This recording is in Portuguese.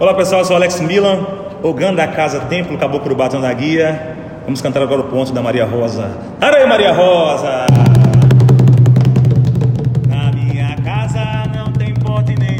Olá pessoal, eu sou Alex Milan, Ogan da Casa Templo, Caboclo Batom da Guia. Vamos cantar agora o ponto da Maria Rosa. Aranha Maria Rosa! Na minha casa não tem porte nem